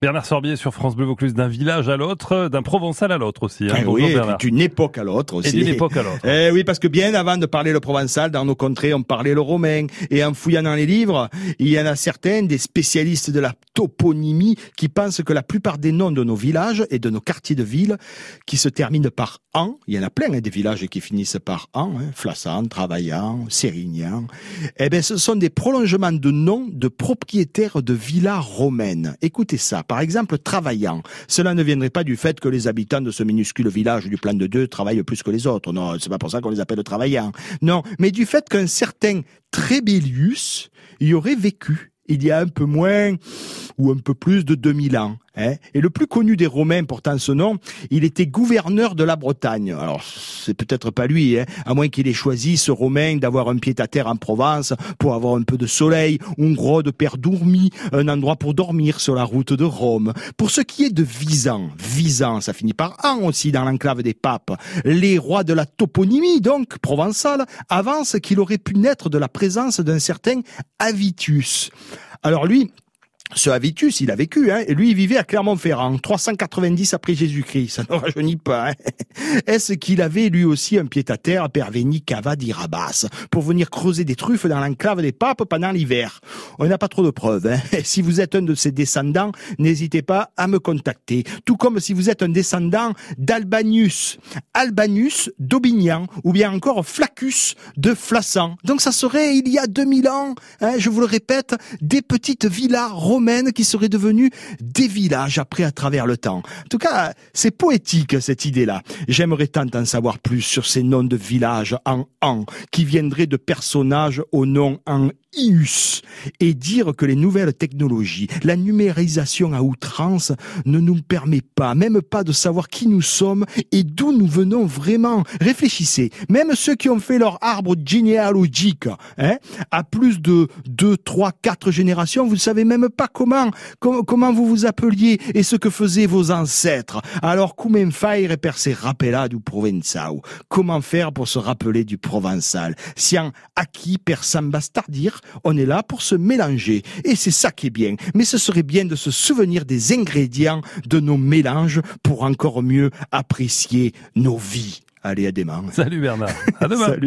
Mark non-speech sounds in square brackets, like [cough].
Bernard Sorbier sur France Bleu Vaucluse, d'un village à l'autre, d'un provençal à l'autre aussi. Hein. Eh oui, d'une époque à l'autre aussi. Et d'une époque à l'autre. [laughs] Eh oui, parce que bien avant de parler le provençal, dans nos contrées, on parlait le romain. Et en fouillant dans les livres, il y en a certains, des spécialistes de la toponymie, qui pensent que la plupart des noms de nos villages et de nos quartiers de ville, qui se terminent par an, il y en a plein hein, des villages qui finissent par an, hein, Flassan, Travaillant, Sérignan, eh ben ce sont des prolongements de noms de propriétaires de villas romaines. Écoutez ça par exemple travaillant. Cela ne viendrait pas du fait que les habitants de ce minuscule village du plan de deux travaillent plus que les autres. Non, c'est pas pour ça qu'on les appelle travaillants. Non, mais du fait qu'un certain Trébélius y aurait vécu il y a un peu moins ou un peu plus de 2000 ans. Hein. Et le plus connu des Romains portant ce nom, il était gouverneur de la Bretagne. Alors, c'est peut-être pas lui, hein, à moins qu'il ait choisi, ce Romain, d'avoir un pied-à-terre en Provence pour avoir un peu de soleil, un gros de père dormi, un endroit pour dormir sur la route de Rome. Pour ce qui est de Visan, Visan, ça finit par an aussi dans l'enclave des papes. Les rois de la toponymie, donc, provençale, avancent qu'il aurait pu naître de la présence d'un certain Avitus. Alors lui, ce Avitus, il a vécu, hein, et lui, il vivait à Clermont-Ferrand, 390 après Jésus-Christ. Ça ne [laughs] rajeunit pas. Hein. Est-ce qu'il avait lui aussi un pied-à-terre à Perveni Cava d'Irabas pour venir creuser des truffes dans l'enclave des papes pendant l'hiver? On n'a pas trop de preuves. Hein. [laughs] Si vous êtes un de ses descendants, n'hésitez pas à me contacter. Tout comme si vous êtes un descendant d'Albanius, Albanus d'Aubignan, ou bien encore Flaccus de Flassan. Donc ça serait, il y a 2000 ans, hein, je vous le répète, des petites villas qui seraient devenus des villages après à travers le temps. En tout cas, c'est poétique cette idée-là. J'aimerais tant en savoir plus sur ces noms de villages en an qui viendraient de personnages au nom en et dire que les nouvelles technologies, la numérisation à outrance ne nous permet pas, même pas de savoir qui nous sommes et d'où nous venons vraiment. Réfléchissez, même ceux qui ont fait leur arbre généalogique, hein, à plus de 2, 3, 4 générations, vous ne savez même pas comment, comment vous vous appeliez et ce que faisaient vos ancêtres. Alors, comment faire per se rappeler du provençal Comment faire pour se rappeler du provençal? Acquis on est là pour se mélanger. Et c'est ça qui est bien. Mais ce serait bien de se souvenir des ingrédients de nos mélanges pour encore mieux apprécier nos vies. Allez, à demain. Salut Bernard. À demain. [laughs] Salut.